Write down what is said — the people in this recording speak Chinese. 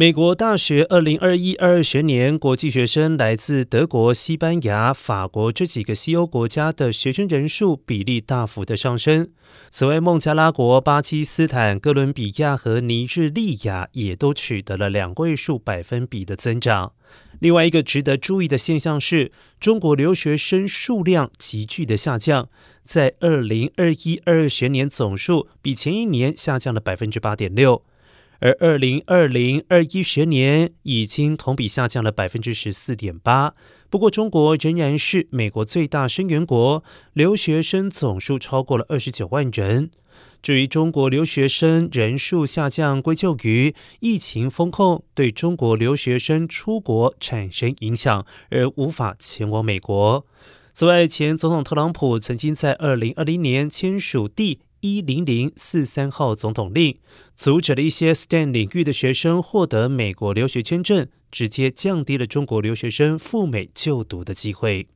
美国大学二零二一二二学年国际学生来自德国、西班牙、法国这几个西欧国家的学生人数比例大幅的上升。此外，孟加拉国、巴基斯坦、哥伦比亚和尼日利亚也都取得了两位数百分比的增长。另外一个值得注意的现象是，中国留学生数量急剧的下降，在二零二一二二学年总数比前一年下降了百分之八点六。而二零二零二一学年已经同比下降了百分之十四点八。不过，中国仍然是美国最大生源国，留学生总数超过了二十九万人。至于中国留学生人数下降，归咎于疫情风控对中国留学生出国产生影响，而无法前往美国。此外，前总统特朗普曾经在二零二零年签署第。一零零四三号总统令阻止了一些 STEM 领域的学生获得美国留学签证，直接降低了中国留学生赴美就读的机会。